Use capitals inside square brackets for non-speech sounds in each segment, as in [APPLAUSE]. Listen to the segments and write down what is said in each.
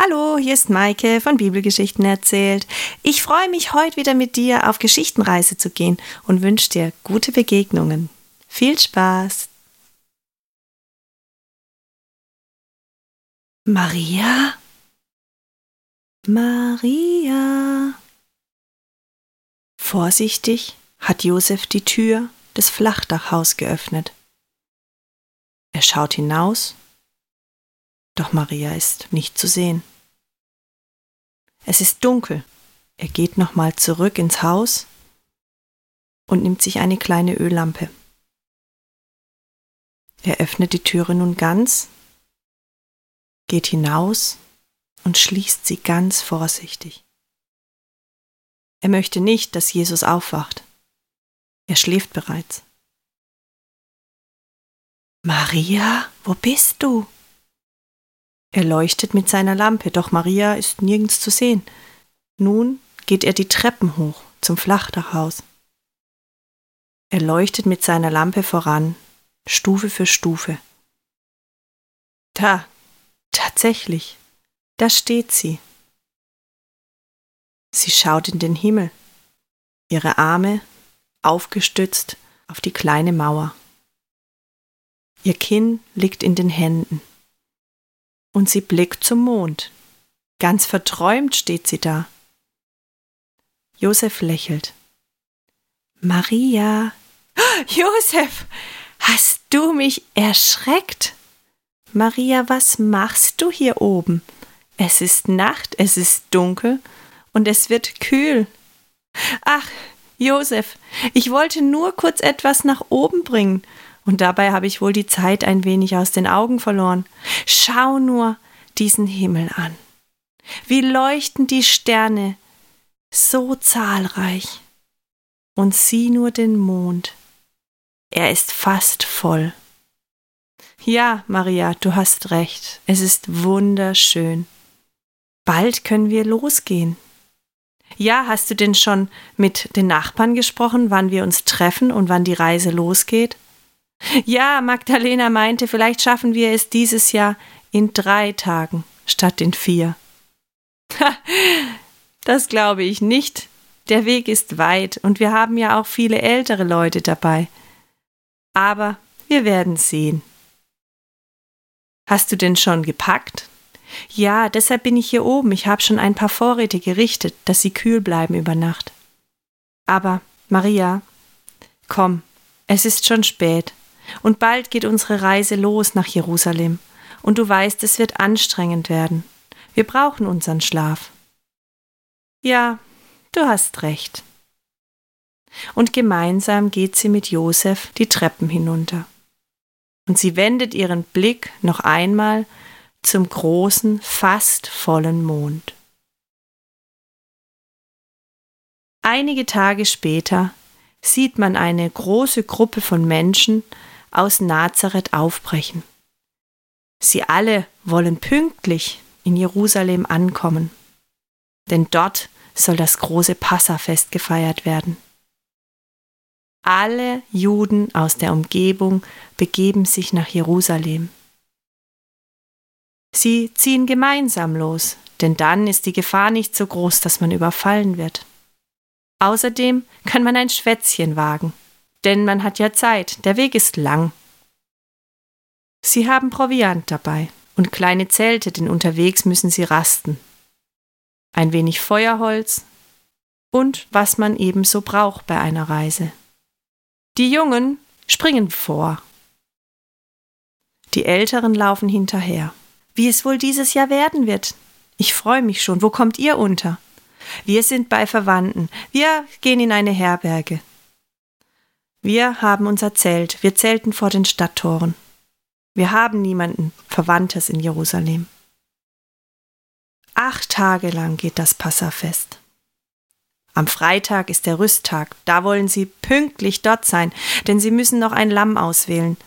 Hallo, hier ist Maike von Bibelgeschichten erzählt. Ich freue mich, heute wieder mit dir auf Geschichtenreise zu gehen und wünsche dir gute Begegnungen. Viel Spaß! Maria? Maria? Vorsichtig hat Josef die Tür des Flachdachhaus geöffnet. Er schaut hinaus doch Maria ist nicht zu sehen. Es ist dunkel. Er geht nochmal zurück ins Haus und nimmt sich eine kleine Öllampe. Er öffnet die Türe nun ganz, geht hinaus und schließt sie ganz vorsichtig. Er möchte nicht, dass Jesus aufwacht. Er schläft bereits. Maria, wo bist du? Er leuchtet mit seiner Lampe, doch Maria ist nirgends zu sehen. Nun geht er die Treppen hoch zum Flachdachhaus. Er leuchtet mit seiner Lampe voran, Stufe für Stufe. Da, tatsächlich, da steht sie. Sie schaut in den Himmel, ihre Arme aufgestützt auf die kleine Mauer. Ihr Kinn liegt in den Händen und sie blickt zum Mond. Ganz verträumt steht sie da. Josef lächelt. Maria. [GASPS] Josef, hast du mich erschreckt? Maria, was machst du hier oben? Es ist Nacht, es ist dunkel und es wird kühl. Ach, Josef, ich wollte nur kurz etwas nach oben bringen und dabei habe ich wohl die Zeit ein wenig aus den Augen verloren. Schau nur diesen Himmel an. Wie leuchten die Sterne, so zahlreich. Und sieh nur den Mond. Er ist fast voll. Ja, Maria, du hast recht. Es ist wunderschön. Bald können wir losgehen. Ja, hast du denn schon mit den Nachbarn gesprochen, wann wir uns treffen und wann die Reise losgeht? Ja, Magdalena meinte, vielleicht schaffen wir es dieses Jahr in drei Tagen statt in vier. das glaube ich nicht. Der Weg ist weit und wir haben ja auch viele ältere Leute dabei. Aber wir werden sehen. Hast du denn schon gepackt? Ja, deshalb bin ich hier oben. Ich habe schon ein paar Vorräte gerichtet, dass sie kühl bleiben über Nacht. Aber, Maria, komm, es ist schon spät. Und bald geht unsere Reise los nach Jerusalem. Und du weißt, es wird anstrengend werden. Wir brauchen unseren Schlaf. Ja, du hast recht. Und gemeinsam geht sie mit Josef die Treppen hinunter. Und sie wendet ihren Blick noch einmal zum großen, fast vollen Mond. Einige Tage später sieht man eine große Gruppe von Menschen aus Nazareth aufbrechen. Sie alle wollen pünktlich in Jerusalem ankommen, denn dort soll das große Passafest gefeiert werden. Alle Juden aus der Umgebung begeben sich nach Jerusalem. Sie ziehen gemeinsam los, denn dann ist die Gefahr nicht so groß, dass man überfallen wird. Außerdem kann man ein Schwätzchen wagen denn man hat ja Zeit, der Weg ist lang. Sie haben Proviant dabei und kleine Zelte, denn unterwegs müssen sie rasten. Ein wenig Feuerholz und was man ebenso braucht bei einer Reise. Die Jungen springen vor. Die Älteren laufen hinterher. Wie es wohl dieses Jahr werden wird. Ich freue mich schon. Wo kommt ihr unter? Wir sind bei Verwandten. Wir gehen in eine Herberge. Wir haben unser Zelt, wir zelten vor den Stadttoren. Wir haben niemanden Verwandtes in Jerusalem. Acht Tage lang geht das Passafest. Am Freitag ist der Rüsttag, da wollen sie pünktlich dort sein, denn sie müssen noch ein Lamm auswählen.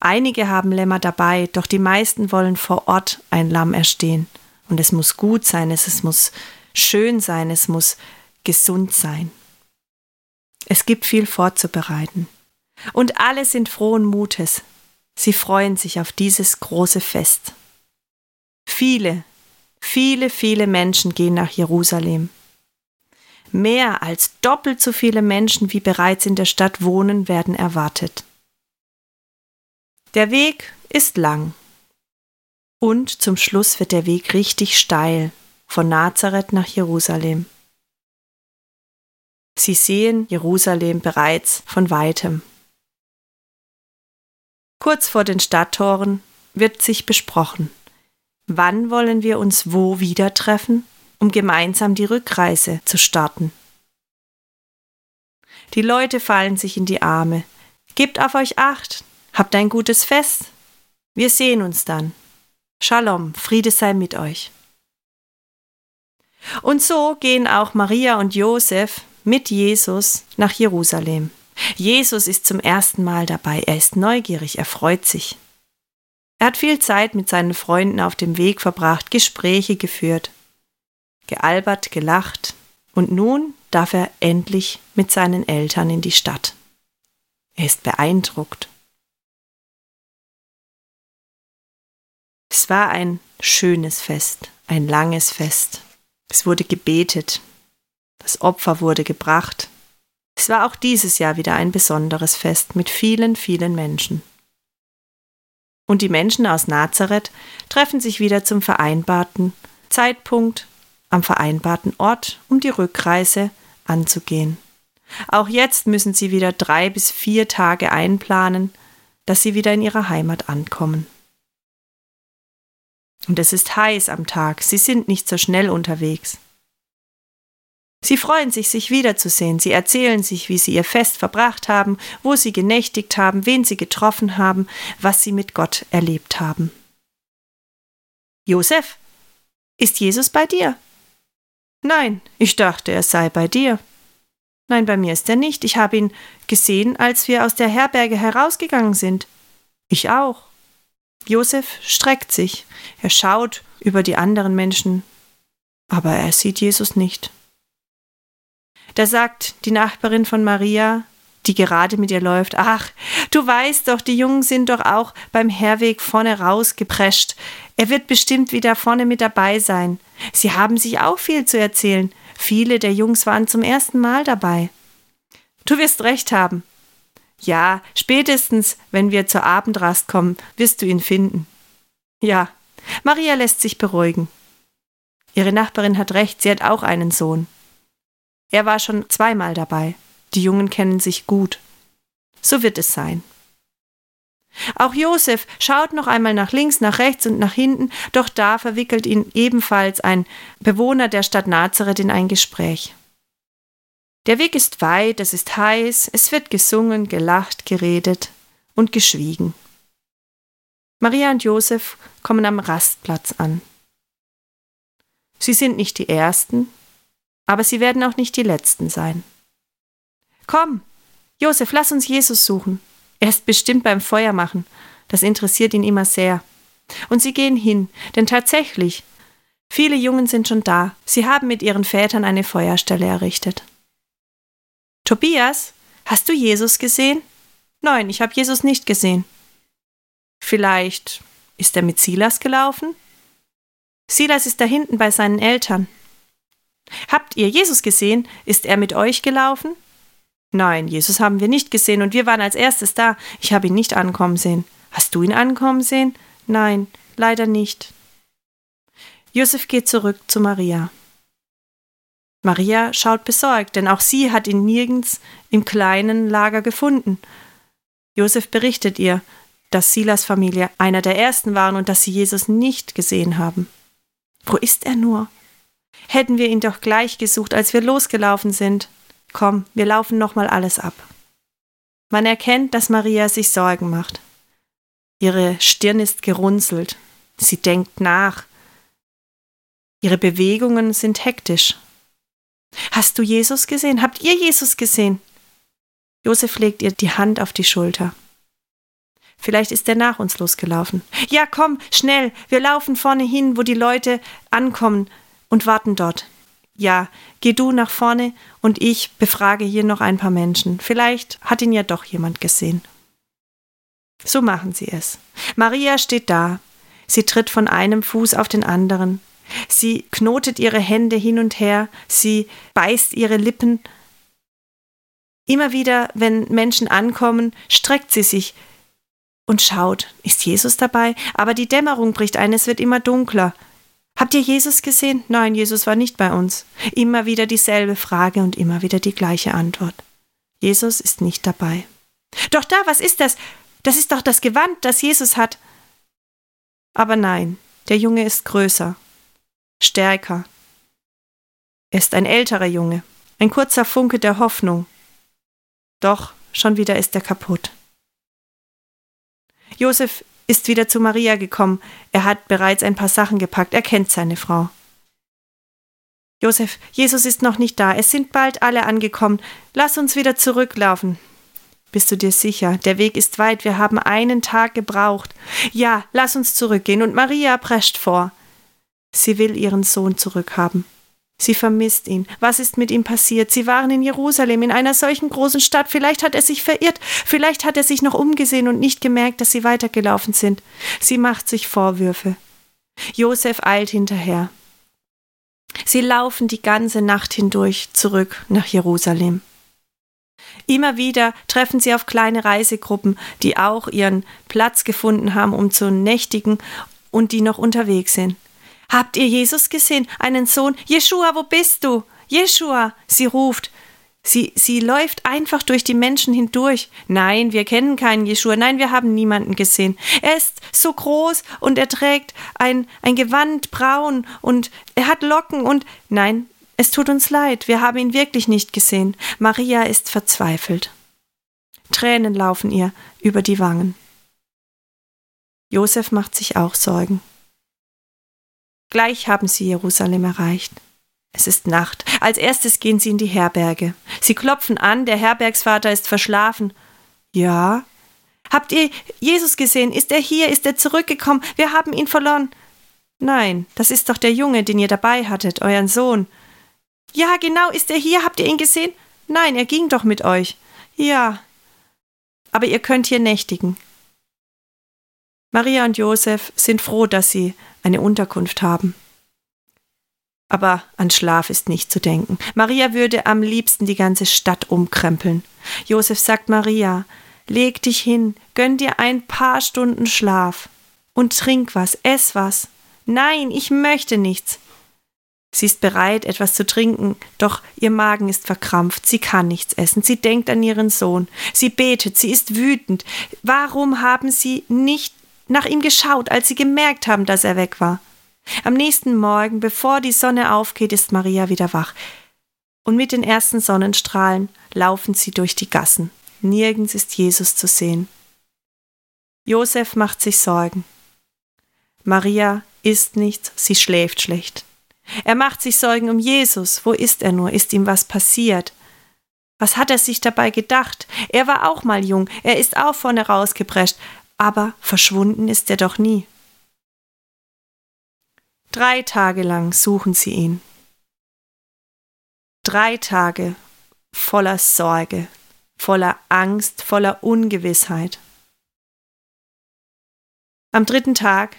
Einige haben Lämmer dabei, doch die meisten wollen vor Ort ein Lamm erstehen. Und es muss gut sein, es muss schön sein, es muss gesund sein. Es gibt viel vorzubereiten. Und alle sind frohen Mutes. Sie freuen sich auf dieses große Fest. Viele, viele, viele Menschen gehen nach Jerusalem. Mehr als doppelt so viele Menschen, wie bereits in der Stadt wohnen, werden erwartet. Der Weg ist lang. Und zum Schluss wird der Weg richtig steil von Nazareth nach Jerusalem. Sie sehen Jerusalem bereits von weitem. Kurz vor den Stadttoren wird sich besprochen, wann wollen wir uns wo wieder treffen, um gemeinsam die Rückreise zu starten. Die Leute fallen sich in die Arme. Gebt auf euch acht, habt ein gutes Fest. Wir sehen uns dann. Shalom, Friede sei mit euch. Und so gehen auch Maria und Josef mit Jesus nach Jerusalem. Jesus ist zum ersten Mal dabei, er ist neugierig, er freut sich. Er hat viel Zeit mit seinen Freunden auf dem Weg verbracht, Gespräche geführt, gealbert, gelacht, und nun darf er endlich mit seinen Eltern in die Stadt. Er ist beeindruckt. Es war ein schönes Fest, ein langes Fest. Es wurde gebetet, das Opfer wurde gebracht. Es war auch dieses Jahr wieder ein besonderes Fest mit vielen, vielen Menschen. Und die Menschen aus Nazareth treffen sich wieder zum vereinbarten Zeitpunkt am vereinbarten Ort, um die Rückreise anzugehen. Auch jetzt müssen sie wieder drei bis vier Tage einplanen, dass sie wieder in ihrer Heimat ankommen. Und es ist heiß am Tag, sie sind nicht so schnell unterwegs. Sie freuen sich, sich wiederzusehen. Sie erzählen sich, wie sie ihr Fest verbracht haben, wo sie genächtigt haben, wen sie getroffen haben, was sie mit Gott erlebt haben. Josef, ist Jesus bei dir? Nein, ich dachte, er sei bei dir. Nein, bei mir ist er nicht. Ich habe ihn gesehen, als wir aus der Herberge herausgegangen sind. Ich auch. Josef streckt sich. Er schaut über die anderen Menschen, aber er sieht Jesus nicht. Da sagt die Nachbarin von Maria, die gerade mit ihr läuft, ach, du weißt doch, die Jungen sind doch auch beim Herweg vorne rausgeprescht. Er wird bestimmt wieder vorne mit dabei sein. Sie haben sich auch viel zu erzählen. Viele der Jungs waren zum ersten Mal dabei. Du wirst recht haben. Ja, spätestens, wenn wir zur Abendrast kommen, wirst du ihn finden. Ja, Maria lässt sich beruhigen. Ihre Nachbarin hat recht, sie hat auch einen Sohn. Er war schon zweimal dabei. Die Jungen kennen sich gut. So wird es sein. Auch Josef schaut noch einmal nach links, nach rechts und nach hinten, doch da verwickelt ihn ebenfalls ein Bewohner der Stadt Nazareth in ein Gespräch. Der Weg ist weit, es ist heiß, es wird gesungen, gelacht, geredet und geschwiegen. Maria und Josef kommen am Rastplatz an. Sie sind nicht die Ersten, aber sie werden auch nicht die Letzten sein. Komm, Josef, lass uns Jesus suchen. Er ist bestimmt beim Feuer machen. Das interessiert ihn immer sehr. Und sie gehen hin, denn tatsächlich, viele Jungen sind schon da. Sie haben mit ihren Vätern eine Feuerstelle errichtet. Tobias, hast du Jesus gesehen? Nein, ich habe Jesus nicht gesehen. Vielleicht ist er mit Silas gelaufen? Silas ist da hinten bei seinen Eltern. Habt ihr Jesus gesehen? Ist er mit euch gelaufen? Nein, Jesus haben wir nicht gesehen und wir waren als erstes da. Ich habe ihn nicht ankommen sehen. Hast du ihn ankommen sehen? Nein, leider nicht. Josef geht zurück zu Maria. Maria schaut besorgt, denn auch sie hat ihn nirgends im kleinen Lager gefunden. Josef berichtet ihr, dass Silas Familie einer der ersten waren und dass sie Jesus nicht gesehen haben. Wo ist er nur? Hätten wir ihn doch gleich gesucht, als wir losgelaufen sind. Komm, wir laufen nochmal alles ab. Man erkennt, dass Maria sich Sorgen macht. Ihre Stirn ist gerunzelt. Sie denkt nach. Ihre Bewegungen sind hektisch. Hast du Jesus gesehen? Habt ihr Jesus gesehen? Josef legt ihr die Hand auf die Schulter. Vielleicht ist er nach uns losgelaufen. Ja, komm, schnell, wir laufen vorne hin, wo die Leute ankommen und warten dort. Ja, geh du nach vorne und ich befrage hier noch ein paar Menschen. Vielleicht hat ihn ja doch jemand gesehen. So machen sie es. Maria steht da. Sie tritt von einem Fuß auf den anderen. Sie knotet ihre Hände hin und her, sie beißt ihre Lippen. Immer wieder, wenn Menschen ankommen, streckt sie sich und schaut, ist Jesus dabei? Aber die Dämmerung bricht ein, es wird immer dunkler. Habt ihr Jesus gesehen? Nein, Jesus war nicht bei uns. Immer wieder dieselbe Frage und immer wieder die gleiche Antwort. Jesus ist nicht dabei. Doch da, was ist das? Das ist doch das Gewand, das Jesus hat. Aber nein, der Junge ist größer, stärker. Er ist ein älterer Junge, ein kurzer Funke der Hoffnung. Doch schon wieder ist er kaputt. Josef ist wieder zu Maria gekommen. Er hat bereits ein paar Sachen gepackt. Er kennt seine Frau. Josef, Jesus ist noch nicht da. Es sind bald alle angekommen. Lass uns wieder zurücklaufen. Bist du dir sicher? Der Weg ist weit. Wir haben einen Tag gebraucht. Ja, lass uns zurückgehen. Und Maria prescht vor. Sie will ihren Sohn zurückhaben. Sie vermisst ihn. Was ist mit ihm passiert? Sie waren in Jerusalem, in einer solchen großen Stadt. Vielleicht hat er sich verirrt. Vielleicht hat er sich noch umgesehen und nicht gemerkt, dass sie weitergelaufen sind. Sie macht sich Vorwürfe. Josef eilt hinterher. Sie laufen die ganze Nacht hindurch zurück nach Jerusalem. Immer wieder treffen sie auf kleine Reisegruppen, die auch ihren Platz gefunden haben, um zu nächtigen und die noch unterwegs sind. Habt ihr Jesus gesehen? Einen Sohn? Jeschua, wo bist du? Jeschua! Sie ruft. Sie, sie läuft einfach durch die Menschen hindurch. Nein, wir kennen keinen Jeschua. Nein, wir haben niemanden gesehen. Er ist so groß und er trägt ein, ein Gewand braun und er hat Locken und nein, es tut uns leid, wir haben ihn wirklich nicht gesehen. Maria ist verzweifelt. Tränen laufen ihr über die Wangen. Josef macht sich auch Sorgen. Gleich haben sie Jerusalem erreicht. Es ist Nacht. Als erstes gehen sie in die Herberge. Sie klopfen an, der Herbergsvater ist verschlafen. Ja. Habt ihr Jesus gesehen? Ist er hier? Ist er zurückgekommen? Wir haben ihn verloren. Nein, das ist doch der Junge, den ihr dabei hattet, euren Sohn. Ja, genau, ist er hier? Habt ihr ihn gesehen? Nein, er ging doch mit euch. Ja. Aber ihr könnt hier nächtigen. Maria und Josef sind froh, dass sie eine Unterkunft haben. Aber an Schlaf ist nicht zu denken. Maria würde am liebsten die ganze Stadt umkrempeln. Josef sagt Maria, leg dich hin, gönn dir ein paar Stunden Schlaf und trink was, ess was. Nein, ich möchte nichts. Sie ist bereit, etwas zu trinken, doch ihr Magen ist verkrampft, sie kann nichts essen, sie denkt an ihren Sohn, sie betet, sie ist wütend. Warum haben sie nicht nach ihm geschaut, als sie gemerkt haben, dass er weg war? Am nächsten Morgen, bevor die Sonne aufgeht, ist Maria wieder wach. Und mit den ersten Sonnenstrahlen laufen sie durch die Gassen. Nirgends ist Jesus zu sehen. Josef macht sich Sorgen. Maria isst nichts, sie schläft schlecht. Er macht sich Sorgen um Jesus. Wo ist er nur? Ist ihm was passiert? Was hat er sich dabei gedacht? Er war auch mal jung, er ist auch vorne rausgeprescht, aber verschwunden ist er doch nie. Drei Tage lang suchen sie ihn. Drei Tage voller Sorge, voller Angst, voller Ungewissheit. Am dritten Tag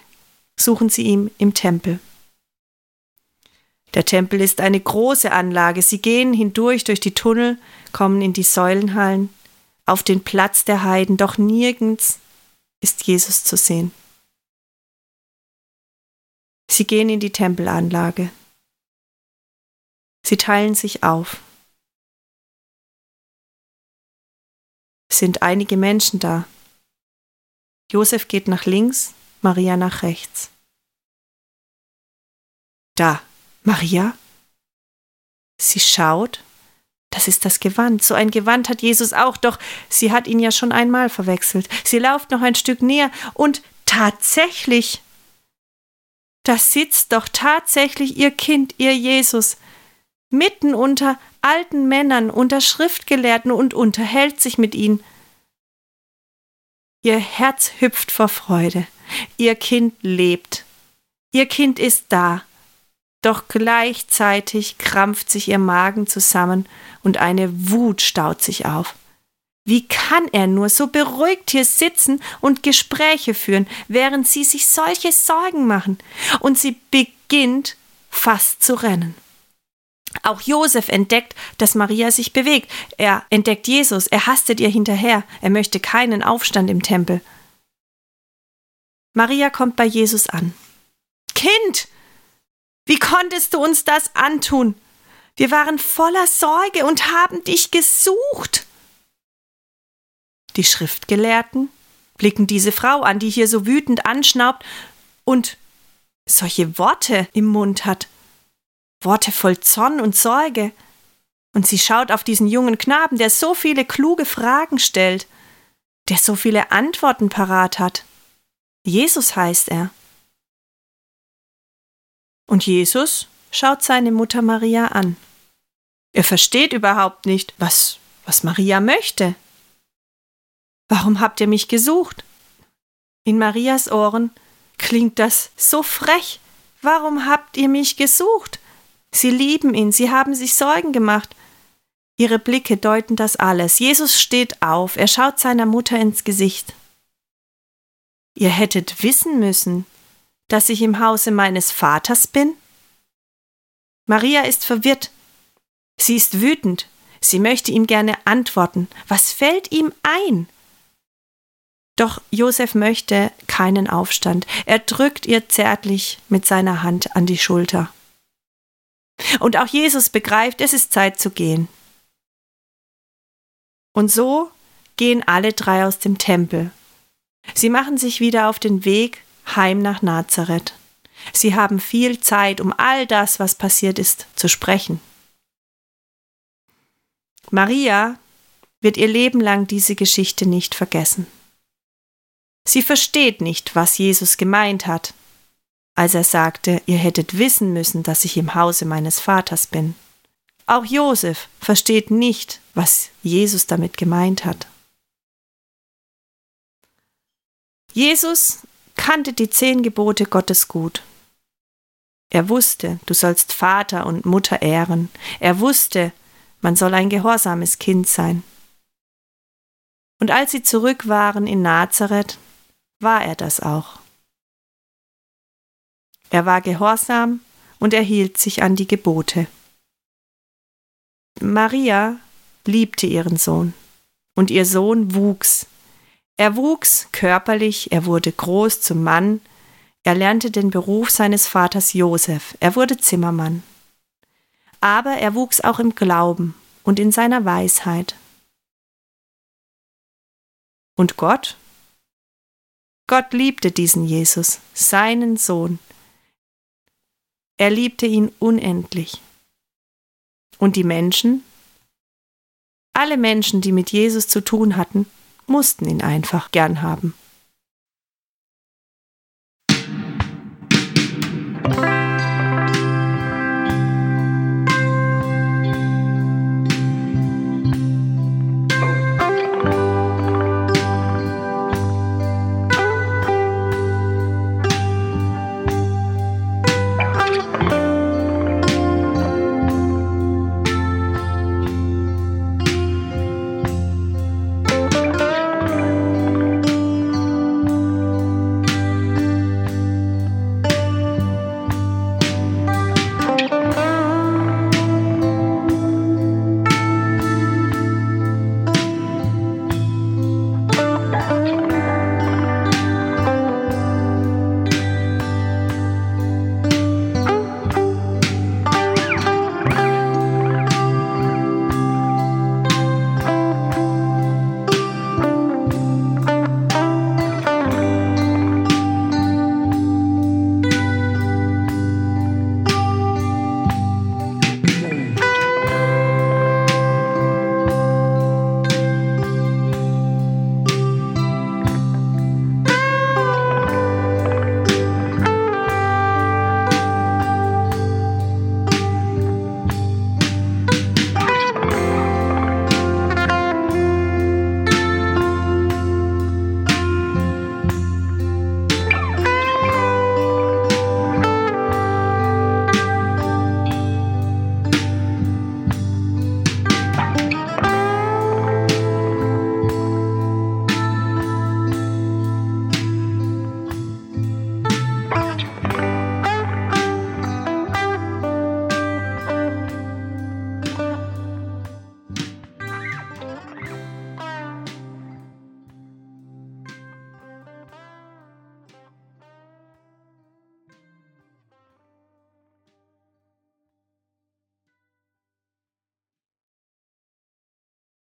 suchen sie ihn im Tempel. Der Tempel ist eine große Anlage. Sie gehen hindurch durch die Tunnel, kommen in die Säulenhallen, auf den Platz der Heiden, doch nirgends ist Jesus zu sehen. Sie gehen in die Tempelanlage. Sie teilen sich auf. Es sind einige Menschen da. Josef geht nach links, Maria nach rechts. Da, Maria? Sie schaut. Das ist das Gewand. So ein Gewand hat Jesus auch, doch sie hat ihn ja schon einmal verwechselt. Sie lauft noch ein Stück näher und tatsächlich, da sitzt doch tatsächlich ihr Kind, ihr Jesus, mitten unter alten Männern, unter Schriftgelehrten und unterhält sich mit ihnen. Ihr Herz hüpft vor Freude. Ihr Kind lebt. Ihr Kind ist da. Doch gleichzeitig krampft sich ihr Magen zusammen und eine Wut staut sich auf. Wie kann er nur so beruhigt hier sitzen und Gespräche führen, während sie sich solche Sorgen machen? Und sie beginnt fast zu rennen. Auch Josef entdeckt, dass Maria sich bewegt. Er entdeckt Jesus, er hastet ihr hinterher, er möchte keinen Aufstand im Tempel. Maria kommt bei Jesus an. Kind, wie konntest du uns das antun? Wir waren voller Sorge und haben dich gesucht. Die Schriftgelehrten blicken diese Frau an, die hier so wütend anschnaubt und solche Worte im Mund hat. Worte voll Zorn und Sorge. Und sie schaut auf diesen jungen Knaben, der so viele kluge Fragen stellt, der so viele Antworten parat hat. Jesus heißt er. Und Jesus schaut seine Mutter Maria an. Er versteht überhaupt nicht, was, was Maria möchte. Warum habt ihr mich gesucht? In Marias Ohren klingt das so frech. Warum habt ihr mich gesucht? Sie lieben ihn, sie haben sich Sorgen gemacht. Ihre Blicke deuten das alles. Jesus steht auf, er schaut seiner Mutter ins Gesicht. Ihr hättet wissen müssen, dass ich im Hause meines Vaters bin? Maria ist verwirrt. Sie ist wütend. Sie möchte ihm gerne antworten. Was fällt ihm ein? Doch Josef möchte keinen Aufstand. Er drückt ihr zärtlich mit seiner Hand an die Schulter. Und auch Jesus begreift, es ist Zeit zu gehen. Und so gehen alle drei aus dem Tempel. Sie machen sich wieder auf den Weg heim nach Nazareth. Sie haben viel Zeit, um all das, was passiert ist, zu sprechen. Maria wird ihr Leben lang diese Geschichte nicht vergessen. Sie versteht nicht, was Jesus gemeint hat, als er sagte, ihr hättet wissen müssen, dass ich im Hause meines Vaters bin. Auch Josef versteht nicht, was Jesus damit gemeint hat. Jesus kannte die zehn Gebote Gottes gut. Er wusste, du sollst Vater und Mutter ehren. Er wusste, man soll ein gehorsames Kind sein. Und als sie zurück waren in Nazareth, war er das auch. Er war gehorsam und er hielt sich an die Gebote. Maria liebte ihren Sohn, und ihr Sohn wuchs. Er wuchs körperlich, er wurde groß zum Mann, er lernte den Beruf seines Vaters Josef, er wurde Zimmermann. Aber er wuchs auch im Glauben und in seiner Weisheit. Und Gott Gott liebte diesen Jesus, seinen Sohn. Er liebte ihn unendlich. Und die Menschen? Alle Menschen, die mit Jesus zu tun hatten, mussten ihn einfach gern haben.